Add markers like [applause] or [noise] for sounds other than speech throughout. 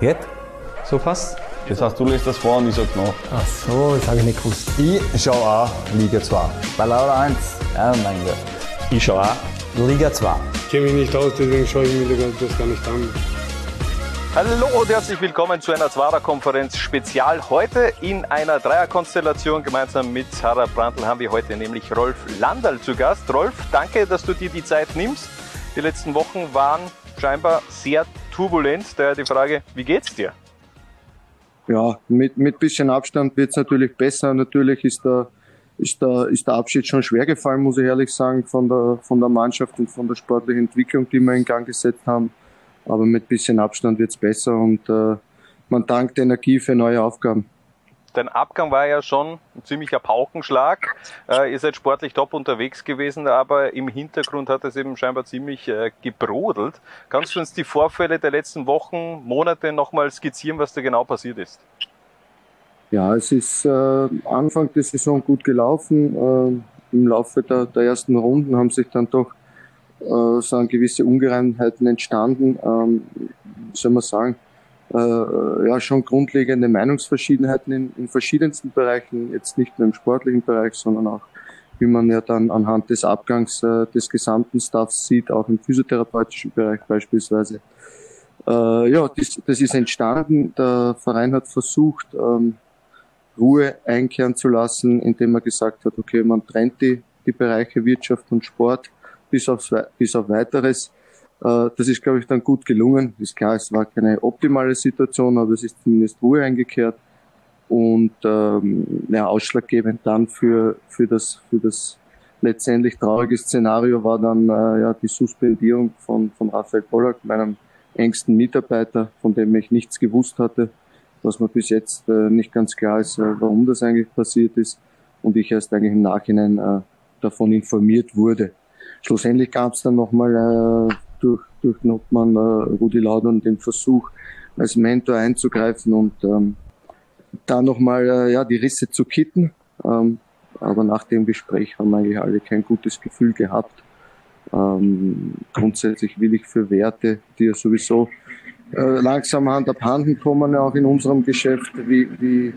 Geht? So fast? Das heißt, du lässt das vor und ich sag noch. Ach so, das habe ich nicht gewusst. Ich schaue auch Liga 2. Bei Laura 1. Ja, mein Gott. Ich schaue auch Liga 2. Ich kenne mich nicht aus, deswegen schaue ich mir das gar nicht an. Hallo und herzlich willkommen zu einer Zwarer-Konferenz Spezial. Heute in einer Dreierkonstellation gemeinsam mit Sarah Brandl haben wir heute nämlich Rolf Landal zu Gast. Rolf, danke, dass du dir die Zeit nimmst. Die letzten Wochen waren scheinbar sehr turbulent. Daher die Frage, wie geht's dir? Ja, mit, mit bisschen Abstand wird's natürlich besser. Natürlich ist der, ist, der, ist der Abschied schon schwer gefallen, muss ich ehrlich sagen, von der, von der Mannschaft und von der sportlichen Entwicklung, die wir in Gang gesetzt haben. Aber mit bisschen Abstand wird's besser und äh, man dankt Energie für neue Aufgaben dein Abgang war ja schon ein ziemlicher Paukenschlag. Äh, ihr seid sportlich top unterwegs gewesen, aber im Hintergrund hat es eben scheinbar ziemlich äh, gebrodelt. Kannst du uns die Vorfälle der letzten Wochen, Monate nochmal skizzieren, was da genau passiert ist? Ja, es ist äh, Anfang der Saison gut gelaufen. Äh, Im Laufe der, der, ersten Runden haben sich dann doch äh, so gewisse Ungereimtheiten entstanden. Ähm, soll man sagen? Äh, ja schon grundlegende Meinungsverschiedenheiten in, in verschiedensten Bereichen, jetzt nicht nur im sportlichen Bereich, sondern auch, wie man ja dann anhand des Abgangs äh, des gesamten Staffs sieht, auch im physiotherapeutischen Bereich beispielsweise. Äh, ja, das, das ist entstanden. Der Verein hat versucht, ähm, Ruhe einkehren zu lassen, indem er gesagt hat, okay, man trennt die, die Bereiche Wirtschaft und Sport bis, aufs, bis auf weiteres. Äh, das ist, glaube ich, dann gut gelungen. Ist klar, es war keine optimale Situation, aber es ist zumindest Ruhe eingekehrt. Und ähm, ja, ausschlaggebend dann für, für, das, für das letztendlich traurige Szenario war dann äh, ja, die Suspendierung von, von Raphael Pollack, meinem engsten Mitarbeiter, von dem ich nichts gewusst hatte, was mir bis jetzt äh, nicht ganz klar ist, äh, warum das eigentlich passiert ist und ich erst eigentlich im Nachhinein äh, davon informiert wurde. Schlussendlich gab es dann nochmal äh, durch, durch Notmann äh, Rudi Laudern den Versuch, als Mentor einzugreifen und ähm, da nochmal äh, ja, die Risse zu kitten. Ähm, aber nach dem Gespräch haben eigentlich alle kein gutes Gefühl gehabt. Ähm, grundsätzlich will ich für Werte, die ja sowieso äh, langsam Hand abhanden kommen, auch in unserem Geschäft, wie, wie,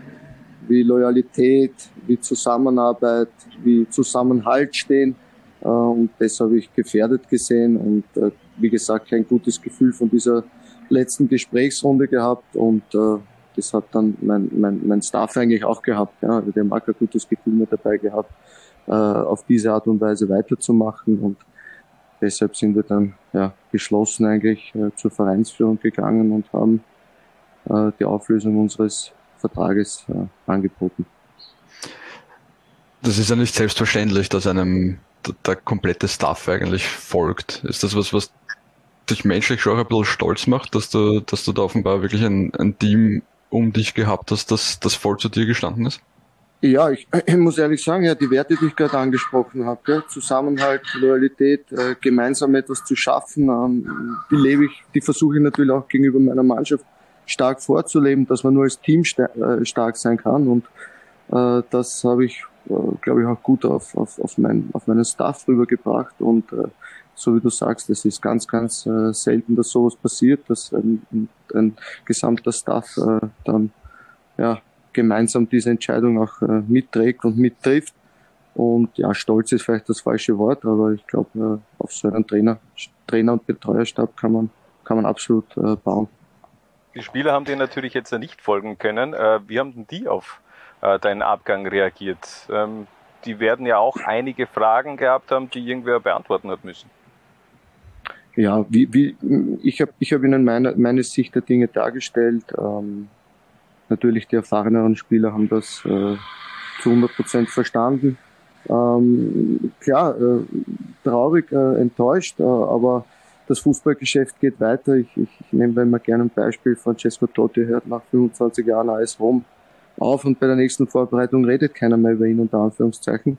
wie Loyalität, wie Zusammenarbeit, wie Zusammenhalt stehen. Äh, und das habe ich gefährdet gesehen und äh, wie gesagt, kein gutes Gefühl von dieser letzten Gesprächsrunde gehabt und äh, das hat dann mein, mein, mein Staff eigentlich auch gehabt. Ja. Also der mag ein gutes Gefühl mit dabei gehabt, äh, auf diese Art und Weise weiterzumachen und deshalb sind wir dann ja, geschlossen eigentlich äh, zur Vereinsführung gegangen und haben äh, die Auflösung unseres Vertrages äh, angeboten. Das ist ja nicht selbstverständlich, dass einem der komplette Staff eigentlich folgt. Ist das was, was dich menschlich schon ein bisschen stolz macht, dass du, dass du da offenbar wirklich ein, ein Team um dich gehabt hast, das, das voll zu dir gestanden ist? Ja, ich, [clears throat] ich muss ehrlich sagen, ja, die Werte, die ich gerade angesprochen habe, gell? Zusammenhalt, Loyalität, äh, gemeinsam etwas zu schaffen, ähm, die lebe ich, die versuche ich natürlich auch gegenüber meiner Mannschaft stark vorzuleben, dass man nur als Team äh, stark sein kann und äh, das habe ich, äh, glaube ich, auch gut auf, auf, auf, mein, auf meinen Staff rübergebracht und äh, so wie du sagst, es ist ganz, ganz äh, selten, dass sowas passiert, dass ein, ein gesamter Staff äh, dann ja, gemeinsam diese Entscheidung auch äh, mitträgt und mittrifft. Und ja, stolz ist vielleicht das falsche Wort, aber ich glaube, äh, auf so einen Trainer, Trainer und Betreuerstab kann man, kann man absolut äh, bauen. Die Spieler haben dir natürlich jetzt nicht folgen können. Äh, wie haben denn die auf deinen Abgang reagiert? Ähm, die werden ja auch einige Fragen gehabt haben, die irgendwer beantworten hat müssen. Ja, wie, wie, ich habe ich hab Ihnen meine, meine Sicht der Dinge dargestellt. Ähm, natürlich die erfahreneren Spieler haben das äh, zu 100 Prozent verstanden. Ähm, klar, äh, traurig, äh, enttäuscht, äh, aber das Fußballgeschäft geht weiter. Ich, ich, ich nehme immer gerne ein Beispiel. Francesco Totti hört nach 25 Jahren AS Rom auf und bei der nächsten Vorbereitung redet keiner mehr über ihn unter Anführungszeichen.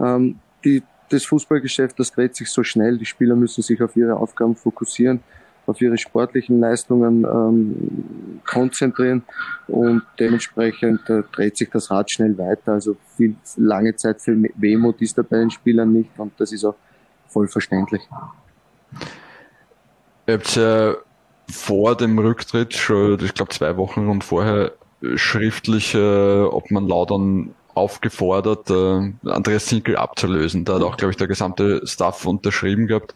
Ähm, die, das Fußballgeschäft, das dreht sich so schnell. Die Spieler müssen sich auf ihre Aufgaben fokussieren, auf ihre sportlichen Leistungen ähm, konzentrieren und dementsprechend äh, dreht sich das Rad schnell weiter. Also viel lange Zeit für Wehmut ist da bei den Spielern nicht und das ist auch voll verständlich. Ihr habt ja vor dem Rücktritt, schon, ich glaube zwei Wochen und vorher, schriftlich, äh, ob man Laudern aufgefordert, äh, Andreas Zinkel abzulösen. Da hat auch, glaube ich, der gesamte Staff unterschrieben gehabt.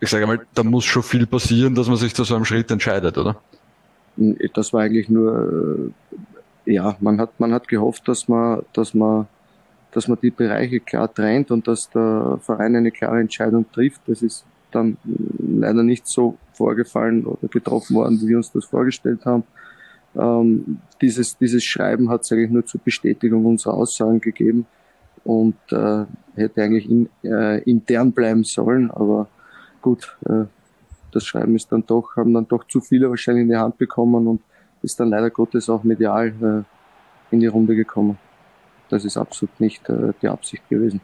Ich sage mal, da muss schon viel passieren, dass man sich zu so einem Schritt entscheidet, oder? Das war eigentlich nur, äh, ja, man hat, man hat gehofft, dass man, dass man, dass man die Bereiche klar trennt und dass der Verein eine klare Entscheidung trifft. Das ist dann leider nicht so vorgefallen oder getroffen worden, wie wir uns das vorgestellt haben. Ähm, dieses, dieses Schreiben hat es eigentlich nur zur Bestätigung unserer Aussagen gegeben und äh, hätte eigentlich in, äh, intern bleiben sollen, aber gut, äh, das Schreiben ist dann doch, haben dann doch zu viele wahrscheinlich in die Hand bekommen und ist dann leider Gottes auch medial äh, in die Runde gekommen. Das ist absolut nicht äh, die Absicht gewesen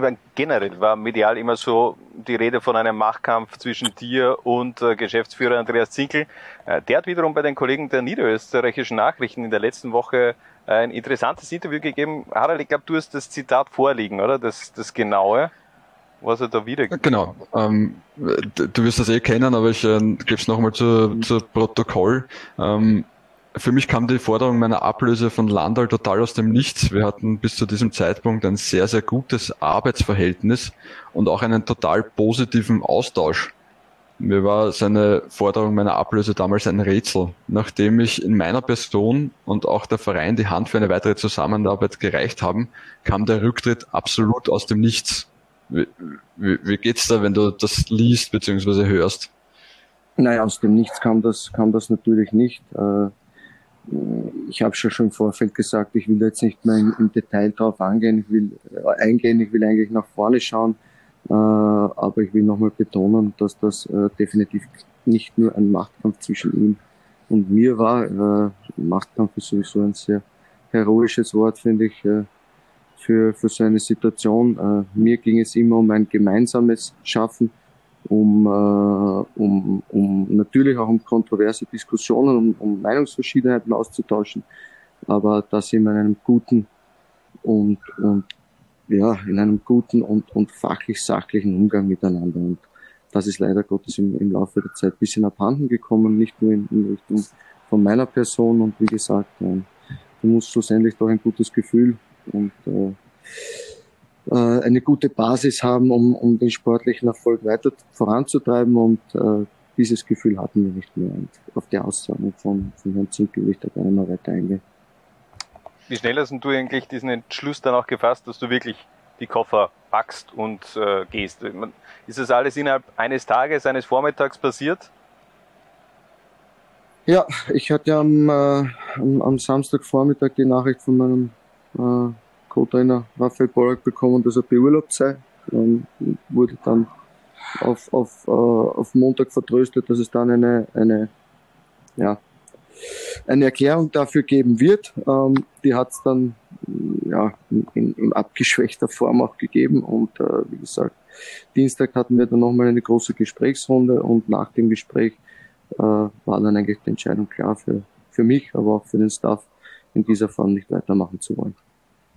meine, generell war medial immer so die Rede von einem Machtkampf zwischen dir und äh, Geschäftsführer Andreas Zinkel. Äh, der hat wiederum bei den Kollegen der niederösterreichischen Nachrichten in der letzten Woche äh, ein interessantes Interview gegeben. Harald, ich glaube, du hast das Zitat vorliegen, oder? Das, das genaue, was er da wieder. Genau. Ähm, du wirst das eh kennen, aber ich äh, gebe es nochmal zu, zu Protokoll. Ähm, für mich kam die Forderung meiner Ablöse von Landal total aus dem Nichts. Wir hatten bis zu diesem Zeitpunkt ein sehr, sehr gutes Arbeitsverhältnis und auch einen total positiven Austausch. Mir war seine Forderung meiner Ablöse damals ein Rätsel. Nachdem ich in meiner Person und auch der Verein die Hand für eine weitere Zusammenarbeit gereicht haben, kam der Rücktritt absolut aus dem Nichts. Wie, wie, wie geht's da, wenn du das liest bzw. hörst? Naja, aus dem Nichts kam das, kam das natürlich nicht. Äh, ich habe schon im Vorfeld gesagt, ich will jetzt nicht mehr im, Detail drauf äh, eingehen, ich will eigentlich nach vorne schauen, äh, aber ich will nochmal betonen, dass das äh, definitiv nicht nur ein Machtkampf zwischen ihm und mir war. Äh, Machtkampf ist sowieso ein sehr heroisches Wort, finde ich, äh, für, für so eine Situation. Äh, mir ging es immer um ein gemeinsames Schaffen um, äh, um, um natürlich auch um kontroverse Diskussionen, um, um Meinungsverschiedenheiten auszutauschen, aber das in einem guten und, und ja, in einem guten und, und fachlich sachlichen Umgang miteinander. Und das ist leider Gottes im, im Laufe der Zeit ein bisschen abhanden gekommen, nicht nur in, in Richtung von meiner Person und wie gesagt, äh, du musst schlussendlich doch ein gutes Gefühl und äh, äh, eine gute Basis haben, um, um den sportlichen Erfolg weiter voranzutreiben und äh, dieses Gefühl hatten wir nicht mehr. Und auf die Aussagen von, von Herrn Zinkel will ich da gerne mal weiter eingehen. Wie schnell hast du eigentlich diesen Entschluss dann auch gefasst, dass du wirklich die Koffer packst und äh, gehst? Ist das alles innerhalb eines Tages, eines Vormittags passiert? Ja, ich hatte am, äh, am, am Samstagvormittag die Nachricht von meinem äh, Co-Trainer Raphael Pollack bekommen, dass er beurlaubt sei. Ähm, wurde dann auf, auf, äh, auf Montag vertröstet, dass es dann eine, eine, ja, eine Erklärung dafür geben wird. Ähm, die hat es dann ja, in, in, abgeschwächter Form auch gegeben. Und äh, wie gesagt, Dienstag hatten wir dann nochmal eine große Gesprächsrunde und nach dem Gespräch äh, war dann eigentlich die Entscheidung klar für, für mich, aber auch für den Staff, in dieser Form nicht weitermachen zu wollen.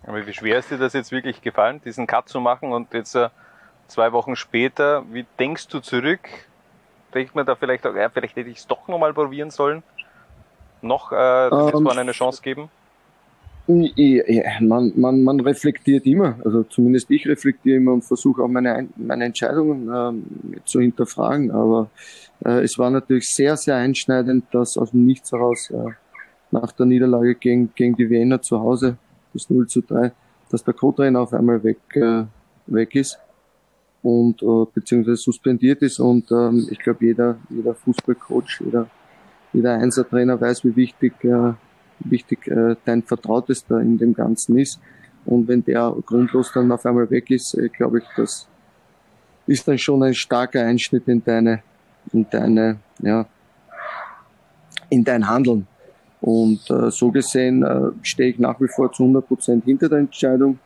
Aber wie schwer ist dir das jetzt wirklich gefallen, diesen Cut zu machen und jetzt äh, zwei Wochen später, wie denkst du zurück? Denkt man da vielleicht auch, ja, vielleicht hätte ich es doch nochmal probieren sollen? Noch äh, um, ähm, eine Chance geben? Ja, man, man, man reflektiert immer, also zumindest ich reflektiere immer und versuche auch meine, meine Entscheidungen ähm, zu hinterfragen, aber äh, es war natürlich sehr, sehr einschneidend, dass aus dem Nichts heraus äh, nach der Niederlage gegen, gegen die Wiener zu Hause das 0 zu 3, dass der Co-Trainer auf einmal weg, äh, weg ist und äh, beziehungsweise suspendiert ist und ähm, ich glaube jeder jeder Fußballcoach jeder jeder Einsertrainer weiß wie wichtig äh, wichtig äh, dein Vertrautester in dem Ganzen ist. Und wenn der grundlos dann auf einmal weg ist äh, glaube ich das ist dann schon ein starker Einschnitt in deine in deine ja in dein Handeln und äh, so gesehen äh, stehe ich nach wie vor zu 100 Prozent hinter der Entscheidung.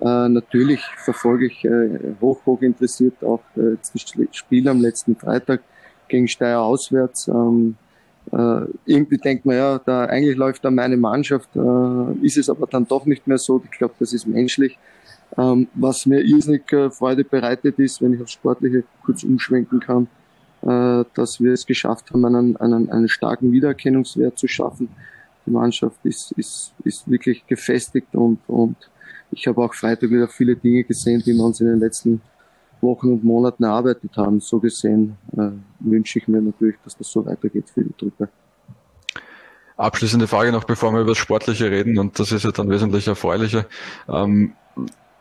Äh, natürlich verfolge ich äh, hoch, hoch interessiert auch äh, das Spiel am letzten Freitag gegen Steyr auswärts. Ähm, äh, irgendwie denkt man, ja, da eigentlich läuft da meine Mannschaft, äh, ist es aber dann doch nicht mehr so. Ich glaube, das ist menschlich. Ähm, was mir irrsinnig äh, Freude bereitet ist, wenn ich aufs Sportliche kurz umschwenken kann, äh, dass wir es geschafft haben, einen, einen, einen starken Wiedererkennungswert zu schaffen. Die Mannschaft ist, ist, ist wirklich gefestigt und, und ich habe auch Freitag wieder viele Dinge gesehen, die wir uns in den letzten Wochen und Monaten erarbeitet haben. So gesehen äh, wünsche ich mir natürlich, dass das so weitergeht für die Truppe. Abschließende Frage noch, bevor wir über das Sportliche reden, und das ist ja dann wesentlich erfreulicher. Ähm,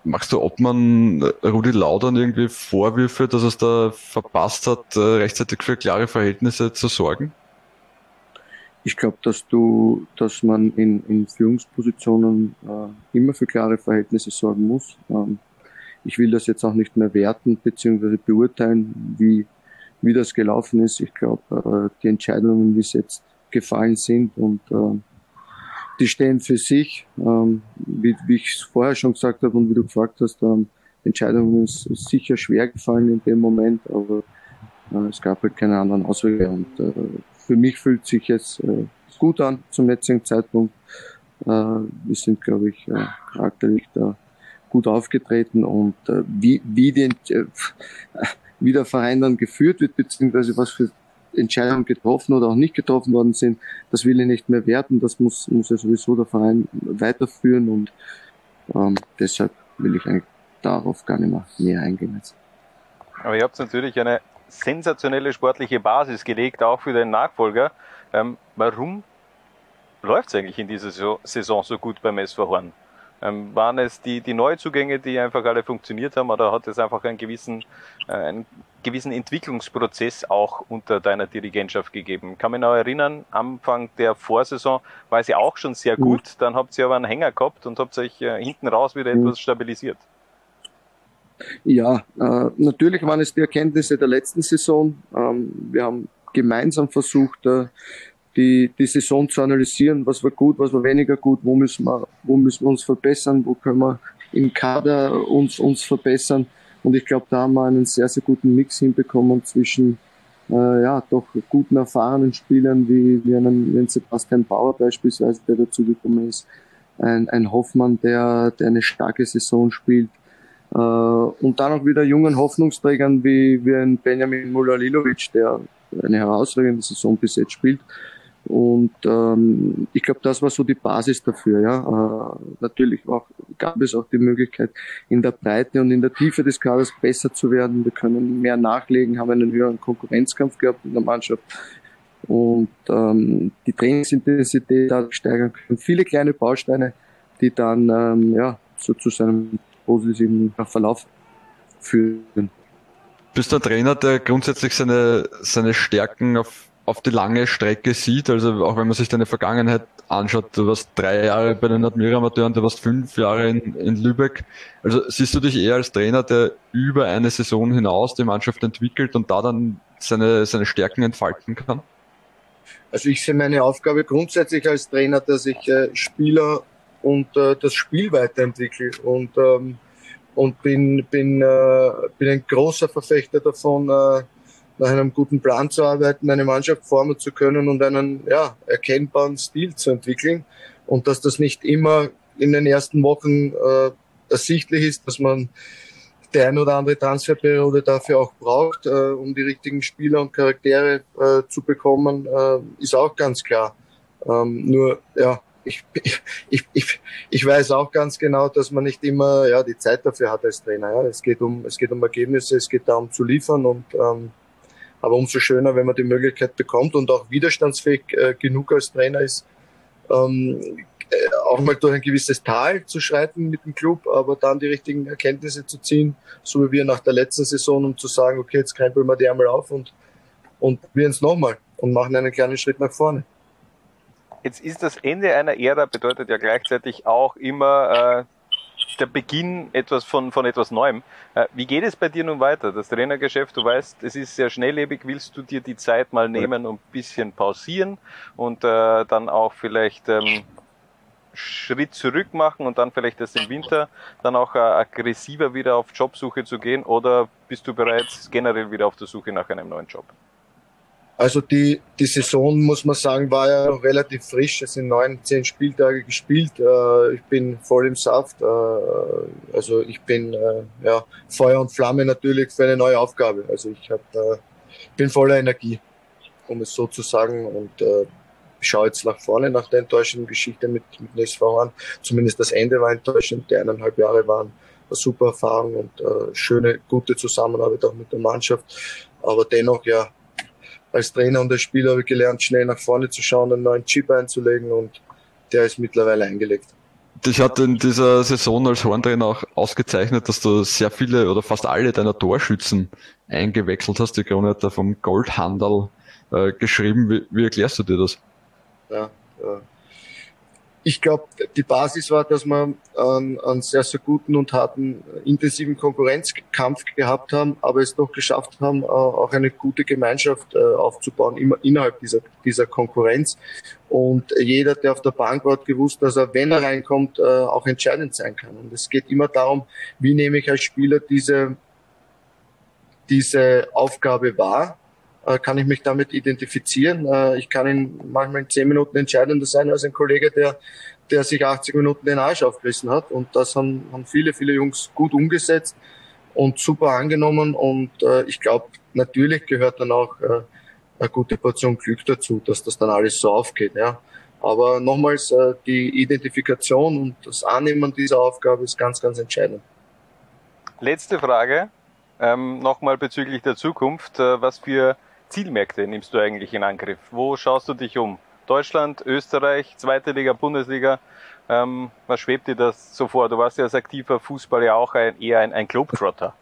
Machst du Obmann Rudi Laudern irgendwie Vorwürfe, dass es da verpasst hat, äh, rechtzeitig für klare Verhältnisse zu sorgen? Ich glaube, dass du, dass man in, in Führungspositionen äh, immer für klare Verhältnisse sorgen muss. Ähm, ich will das jetzt auch nicht mehr werten bzw. beurteilen, wie, wie das gelaufen ist. Ich glaube, äh, die Entscheidungen, sie jetzt gefallen sind und äh, die stehen für sich. Ähm, wie, wie ich es vorher schon gesagt habe und wie du gefragt hast, ähm, die Entscheidung ist, sicher schwer gefallen in dem Moment, aber äh, es gab halt keine anderen Auswege. Und äh, für mich fühlt sich jetzt äh, gut an zum jetzigen Zeitpunkt. Äh, wir sind, glaube ich, äh, charakterlich da gut aufgetreten und äh, wie, wie, den, [laughs] wie der Verein dann geführt wird, beziehungsweise was für Entscheidungen getroffen oder auch nicht getroffen worden sind, das will ich nicht mehr werten. Das muss, muss ja sowieso der Verein weiterführen und ähm, deshalb will ich eigentlich darauf gar nicht mehr näher eingehen. Jetzt. Aber ihr habt natürlich eine sensationelle sportliche Basis gelegt, auch für den Nachfolger. Ähm, warum läuft es eigentlich in dieser Saison so gut beim SV Horn? Ähm, waren es die, die Neuzugänge, die einfach alle funktioniert haben, oder hat es einfach einen gewissen, äh, einen gewissen Entwicklungsprozess auch unter deiner Dirigentschaft gegeben? Kann mich noch erinnern, Anfang der Vorsaison war es ja auch schon sehr gut, mhm. dann habt ihr aber einen Hänger gehabt und habt euch äh, hinten raus wieder mhm. etwas stabilisiert. Ja, äh, natürlich waren es die Erkenntnisse der letzten Saison. Ähm, wir haben gemeinsam versucht, äh, die, die Saison zu analysieren, was war gut, was war weniger gut, wo müssen wir, wo müssen wir uns verbessern, wo können wir im Kader uns, uns verbessern. Und ich glaube, da haben wir einen sehr, sehr guten Mix hinbekommen zwischen äh, ja, doch guten, erfahrenen Spielern wie, wie einen, wie Sebastian Bauer beispielsweise, der dazugekommen ist, ein, ein Hoffmann, der, der eine starke Saison spielt. Äh, und dann auch wieder jungen Hoffnungsträgern wie, wie ein Benjamin Mulalilovic, der eine herausragende Saison bis jetzt spielt. Und ähm, ich glaube, das war so die Basis dafür. Ja. Äh, natürlich auch, gab es auch die Möglichkeit, in der Breite und in der Tiefe des Kaders besser zu werden. Wir können mehr nachlegen, haben einen höheren Konkurrenzkampf gehabt in der Mannschaft und ähm, die Trainingsintensität steigern können. Viele kleine Bausteine, die dann ähm, ja, so zu seinem positiven Verlauf führen. Bist du ein Trainer, der grundsätzlich seine, seine Stärken auf auf die lange Strecke sieht, also auch wenn man sich deine Vergangenheit anschaut, du warst drei Jahre bei den Admira-Amateuren, du warst fünf Jahre in, in Lübeck. Also siehst du dich eher als Trainer, der über eine Saison hinaus die Mannschaft entwickelt und da dann seine, seine Stärken entfalten kann? Also ich sehe meine Aufgabe grundsätzlich als Trainer, dass ich äh, Spieler und äh, das Spiel weiterentwickle und ähm, und bin bin äh, bin ein großer Verfechter davon, äh, nach einem guten Plan zu arbeiten, eine Mannschaft formen zu können und einen ja, erkennbaren Stil zu entwickeln. Und dass das nicht immer in den ersten Wochen äh, ersichtlich ist, dass man die ein oder andere Transferperiode dafür auch braucht, äh, um die richtigen Spieler und Charaktere äh, zu bekommen, äh, ist auch ganz klar. Ähm, nur, ja, ich, [laughs] ich, ich, ich weiß auch ganz genau, dass man nicht immer ja, die Zeit dafür hat als Trainer. Ja. Es, geht um, es geht um Ergebnisse, es geht darum zu liefern und ähm, aber umso schöner, wenn man die Möglichkeit bekommt und auch widerstandsfähig äh, genug als Trainer ist, ähm, äh, auch mal durch ein gewisses Tal zu schreiten mit dem Club, aber dann die richtigen Erkenntnisse zu ziehen, so wie wir nach der letzten Saison, um zu sagen, okay, jetzt krempeln wir die einmal auf und, und probieren es nochmal und machen einen kleinen Schritt nach vorne. Jetzt ist das Ende einer Ära, bedeutet ja gleichzeitig auch immer äh, der Beginn etwas von, von etwas Neuem. Äh, wie geht es bei dir nun weiter? Das Trainergeschäft, du weißt, es ist sehr schnelllebig. Willst du dir die Zeit mal nehmen und ein bisschen pausieren und äh, dann auch vielleicht ähm, Schritt zurück machen und dann vielleicht erst im Winter dann auch äh, aggressiver wieder auf Jobsuche zu gehen? Oder bist du bereits generell wieder auf der Suche nach einem neuen Job? Also die, die Saison, muss man sagen, war ja relativ frisch. Es sind neun, zehn Spieltage gespielt. Äh, ich bin voll im Saft. Äh, also ich bin äh, ja, Feuer und Flamme natürlich für eine neue Aufgabe. Also ich habe bin voller Energie, um es so zu sagen. Und äh, schaue jetzt nach vorne nach der enttäuschenden Geschichte mit, mit dem SV an. Zumindest das Ende war enttäuschend. Die eineinhalb Jahre waren eine super Erfahrung und schöne, gute Zusammenarbeit auch mit der Mannschaft. Aber dennoch, ja, als Trainer und als Spieler habe ich gelernt, schnell nach vorne zu schauen, einen neuen Chip einzulegen und der ist mittlerweile eingelegt. Dich hat in dieser Saison als Horntrainer auch ausgezeichnet, dass du sehr viele oder fast alle deiner Torschützen eingewechselt hast. Die Krone hat da vom Goldhandel äh, geschrieben. Wie, wie erklärst du dir das? Ja, äh, ich glaube, die Basis war, dass wir einen, sehr, sehr guten und harten, intensiven Konkurrenzkampf gehabt haben, aber es doch geschafft haben, äh, auch eine gute Gemeinschaft äh, aufzubauen, immer innerhalb dieser, dieser Konkurrenz. Und jeder, der auf der Bank war, hat gewusst, dass er, wenn er reinkommt, auch entscheidend sein kann. Und es geht immer darum, wie nehme ich als Spieler diese, diese Aufgabe wahr äh, kann ich mich damit identifizieren. Äh, ich kann in manchmal in zehn Minuten entscheidender sein als ein Kollege, der, der sich 80 Minuten den Arsch aufgerissen hat. Und das haben, haben viele, viele Jungs gut umgesetzt und super angenommen. Und äh, ich glaube, natürlich gehört dann auch äh, eine gute Portion Glück dazu, dass das dann alles so aufgeht. Ja. Aber nochmals, äh, die Identifikation und das Annehmen dieser Aufgabe ist ganz, ganz entscheidend. Letzte Frage, ähm, nochmal bezüglich der Zukunft. Äh, was für Zielmärkte nimmst du eigentlich in Angriff? Wo schaust du dich um? Deutschland, Österreich, zweite Liga, Bundesliga. Ähm, was schwebt dir das so vor? Du warst ja als aktiver Fußballer ja auch ein, eher ein, ein Globetrotter.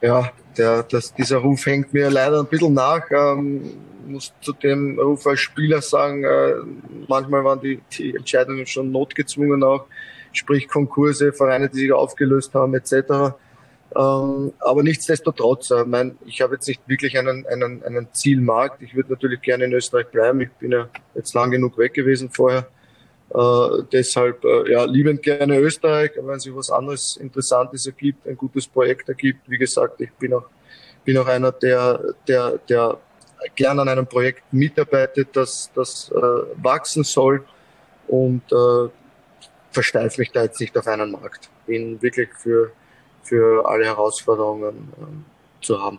Ja, der, das, dieser Ruf hängt mir leider ein bisschen nach. Ähm, muss zu dem Ruf als Spieler sagen, äh, manchmal waren die, die Entscheidungen schon notgezwungen auch, sprich Konkurse, Vereine, die sich aufgelöst haben etc. Ähm, aber nichtsdestotrotz, äh, mein, ich habe jetzt nicht wirklich einen, einen, einen Zielmarkt. Ich würde natürlich gerne in Österreich bleiben. Ich bin ja jetzt lang genug weg gewesen vorher. Äh, deshalb, äh, ja, liebend gerne Österreich. Aber wenn sich was anderes Interessantes ergibt, ein gutes Projekt ergibt, wie gesagt, ich bin auch, bin auch einer, der, der, der gern an einem Projekt mitarbeitet, das, das äh, wachsen soll und äh, versteife mich da jetzt nicht auf einen Markt. Bin wirklich für für alle Herausforderungen äh, zu haben.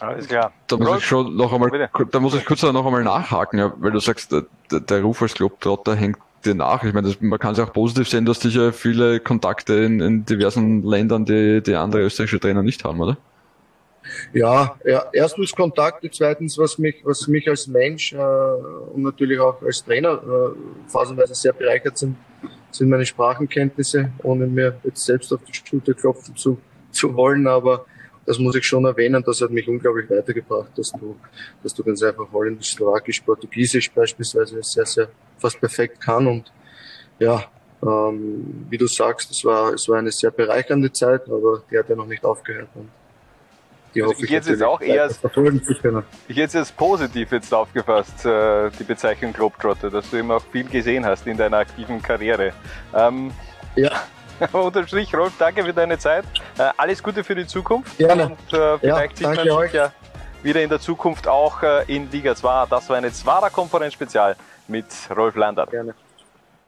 Alles klar. Da muss ich schon noch einmal, da muss ich kurz noch einmal nachhaken, ja, weil du sagst, der, der Ruf als Globetrotter hängt dir nach. Ich meine, das, man kann es auch positiv sehen, dass sicher viele Kontakte in, in diversen Ländern, die, die andere österreichische Trainer nicht haben, oder? Ja, ja, erstens Kontakte, zweitens, was mich, was mich als Mensch äh, und natürlich auch als Trainer äh, phasenweise sehr bereichert sind, sind meine Sprachenkenntnisse, ohne mir jetzt selbst auf die Schulter klopfen zu, zu wollen, aber das muss ich schon erwähnen, das hat mich unglaublich weitergebracht, dass du, dass du ganz einfach Holländisch, Slowakisch, Portugiesisch beispielsweise sehr, sehr fast perfekt kann und ja, ähm, wie du sagst, es war, es war eine sehr bereichernde Zeit, aber die hat ja noch nicht aufgehört und die also ich jetzt auch eher ich jetzt als positiv jetzt aufgefasst, äh, die Bezeichnung Globetrotter, dass du eben auch viel gesehen hast in deiner aktiven Karriere. Ähm, ja. [laughs] Unterm Strich, Rolf, danke für deine Zeit. Äh, alles Gute für die Zukunft. Gerne. Und äh, vielleicht ja, sieht man sich ja wieder in der Zukunft auch äh, in Liga 2. Das war eine Zwarer-Konferenz-Spezial mit Rolf Landert. Gerne.